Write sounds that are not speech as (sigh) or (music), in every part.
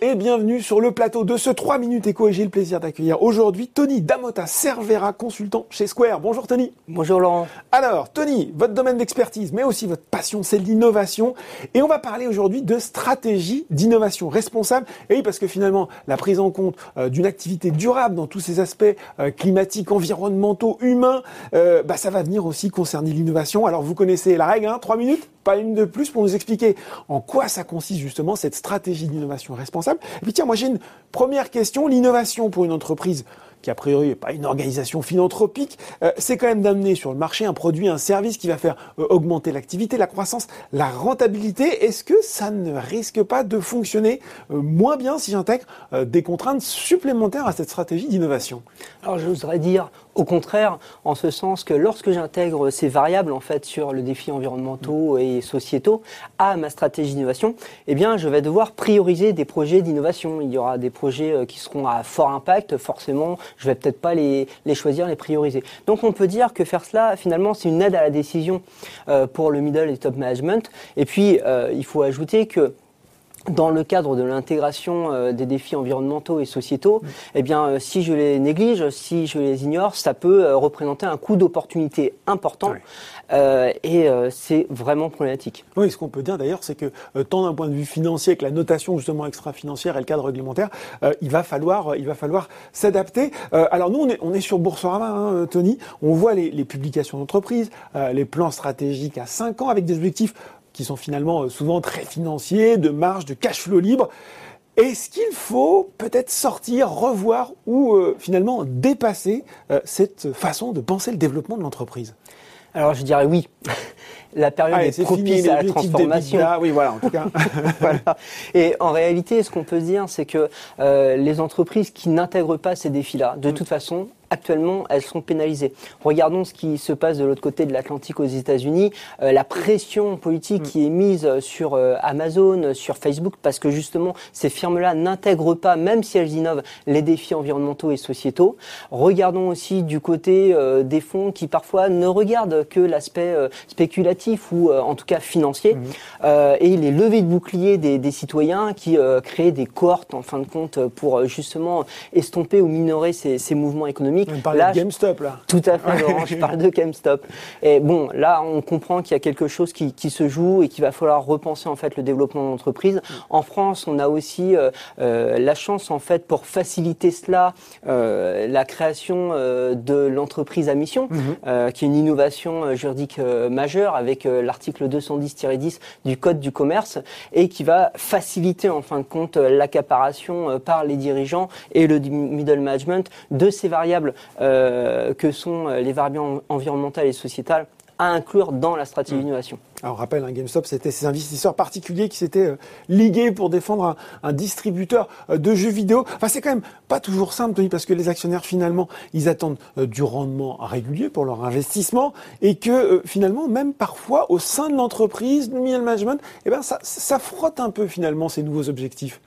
et bienvenue sur le plateau de ce 3 minutes éco et j'ai le plaisir d'accueillir aujourd'hui Tony Damota Cervera, consultant chez Square. Bonjour Tony. Bonjour Laurent. Alors Tony, votre domaine d'expertise mais aussi votre passion c'est l'innovation et on va parler aujourd'hui de stratégie d'innovation responsable et oui parce que finalement la prise en compte euh, d'une activité durable dans tous ses aspects euh, climatiques, environnementaux, humains, euh, bah, ça va venir aussi concerner l'innovation. Alors vous connaissez la règle, hein, 3 minutes? Pas une de plus pour nous expliquer en quoi ça consiste justement cette stratégie d'innovation responsable. Et puis tiens, moi j'ai une première question. L'innovation pour une entreprise qui a priori n'est pas une organisation philanthropique, euh, c'est quand même d'amener sur le marché un produit, un service qui va faire euh, augmenter l'activité, la croissance, la rentabilité. Est-ce que ça ne risque pas de fonctionner euh, moins bien si j'intègre des contraintes supplémentaires à cette stratégie d'innovation? Alors je voudrais dire au contraire, en ce sens que lorsque j'intègre ces variables en fait sur le défi environnementaux et sociétaux à ma stratégie d'innovation, eh bien je vais devoir prioriser des projets d'innovation. Il y aura des projets qui seront à fort impact, forcément je vais peut-être pas les, choisir, les prioriser. Donc on peut dire que faire cela, finalement, c'est une aide à la décision euh, pour le middle et top management. Et puis, euh, il faut ajouter que dans le cadre de l'intégration euh, des défis environnementaux et sociétaux, eh bien, si je les néglige, si je les ignore, ça peut représenter un coût d'opportunité important. Euh, et euh, c'est vraiment problématique. Oui, ce qu'on peut dire d'ailleurs, c'est que euh, tant d'un point de vue financier que la notation justement extra-financière et le cadre réglementaire, il va falloir, il va falloir s'adapter. alors nous, on est, on est sur Boursorama, hein, Tony. On voit les, les publications d'entreprise, les plans stratégiques à 5 ans avec des objectifs qui sont finalement souvent très financiers, de marge, de cash flow libre. Est-ce qu'il faut peut-être sortir, revoir ou finalement dépasser cette façon de penser le développement de l'entreprise? Alors je dirais oui. La période est, propice à la transformation. Oui, voilà, en tout cas. (laughs) voilà. Et en réalité, ce qu'on peut dire, c'est que euh, les entreprises qui n'intègrent pas ces défis-là, de mm. toute façon, actuellement, elles sont pénalisées. Regardons ce qui se passe de l'autre côté de l'Atlantique aux États-Unis. Euh, la pression politique qui est mise sur euh, Amazon, sur Facebook, parce que justement, ces firmes-là n'intègrent pas, même si elles innovent, les défis environnementaux et sociétaux. Regardons aussi du côté euh, des fonds qui parfois ne regardent que l'aspect spéculatif ou en tout cas financier, mm. et les levées de boucliers des, des citoyens qui créent des cohortes, en fin de compte, pour justement estomper ou minorer ces, ces mouvements économiques on parle de GameStop, là. Tout à fait, (laughs) Laurent, je parle de GameStop. Et bon, là, on comprend qu'il y a quelque chose qui, se joue et qu'il va falloir repenser, en fait, le développement de l'entreprise. En France, on a aussi euh, euh, la chance, en fait, pour faciliter cela, euh, la création de l'entreprise à mission, mm-hmm. qui est une innovation juridique majeure avec l'article 210-10 du Code du commerce et qui va faciliter, en fin de compte, l'accaparation par les dirigeants et le middle management de ces variables euh, que sont euh, les variables environnementales et sociétales à inclure dans la stratégie mmh. d'innovation. Alors, on rappelle, un GameStop, c'était ces investisseurs particuliers qui s'étaient euh, ligués pour défendre un, distributeur de jeux vidéo. Enfin, c'est quand même pas toujours simple, Tony, parce que les actionnaires, finalement, ils attendent du rendement régulier pour leur investissement et que, finalement, même parfois, au sein de l'entreprise, le middle management, eh ben, ça, ça frotte un peu, finalement, ces nouveaux objectifs.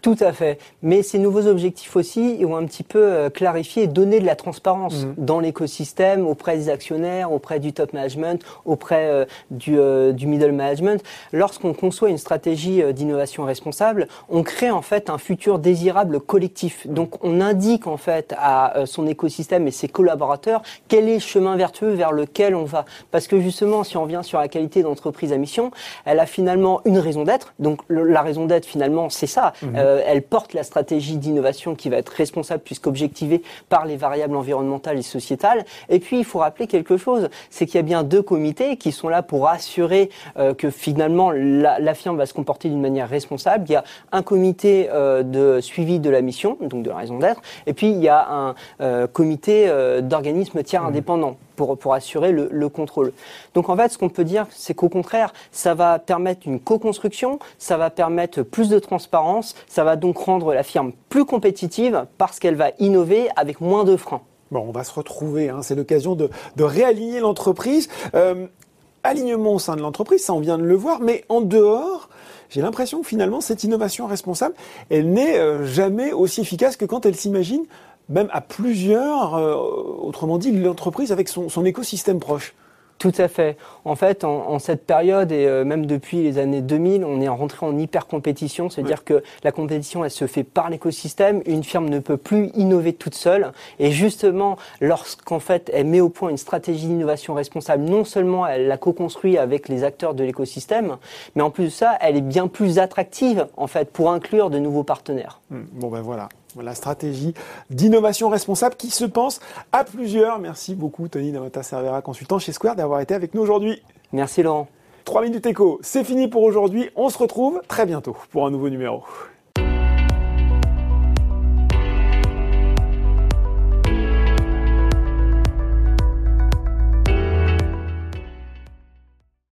Tout à fait. Mais ces nouveaux objectifs aussi ont un petit peu euh, clarifié et donné de la transparence mhm. dans l'écosystème auprès des actionnaires, auprès du top management, auprès euh, du, euh, du, middle management. Lorsqu'on conçoit une stratégie d'innovation responsable, on crée en fait un futur désirable collectif. Donc on indique en fait à son écosystème et ses collaborateurs quel est le chemin vertueux vers lequel on va. Parce que justement, si on revient sur la qualité d'entreprise à mission, elle a finalement une raison d'être. Donc la raison d'être finalement, c'est ça. Mhm. Euh, elle porte la stratégie d'innovation qui va être responsable puisqu'objectivée par les variables environnementales et sociétales. Et puis, il faut rappeler quelque chose, c'est qu'il y a bien deux comités qui sont là pour assurer euh, que finalement la, firme va se comporter d'une manière responsable. Il y a un comité euh, de suivi de la mission, donc de la raison d'être, et puis il y a un comité d'organismes tiers mmh. indépendants pour, assurer le, contrôle. Donc en fait, ce qu'on peut dire, c'est qu'au contraire, ça va permettre une co-construction, ça va permettre plus de transparence, ça va donc rendre la firme plus compétitive parce qu'elle va innover avec moins de freins. Bon, on va se retrouver, hein. c'est l'occasion de, réaligner l'entreprise. Euh, alignement au sein de l'entreprise, ça on vient de le voir, mais en dehors, j'ai l'impression que finalement cette innovation responsable, elle n'est euh, jamais aussi efficace que quand elle s'imagine même à plusieurs, euh, autrement dit, l'entreprise avec son, écosystème proche. Tout à fait. En fait, en, cette période et euh, même depuis les années 2000, on est rentré en hyper compétition, c'est-à-dire que la compétition, elle se fait par l'écosystème. Une firme ne peut plus innover toute seule. Et justement, lorsqu'en fait, elle met au point une stratégie d'innovation responsable, non seulement elle la co-construit avec les acteurs de l'écosystème, mais en plus de ça, elle est bien plus attractive en fait pour inclure de nouveaux partenaires. Hmm. bon ben voilà, la stratégie d'innovation responsable qui se pense à plusieurs. Merci beaucoup Tony Damata Cervera, consultant chez Square, d'avoir été avec nous aujourd'hui. Merci Laurent. 3 minutes écho, c'est fini pour aujourd'hui. On se retrouve très bientôt pour un nouveau numéro.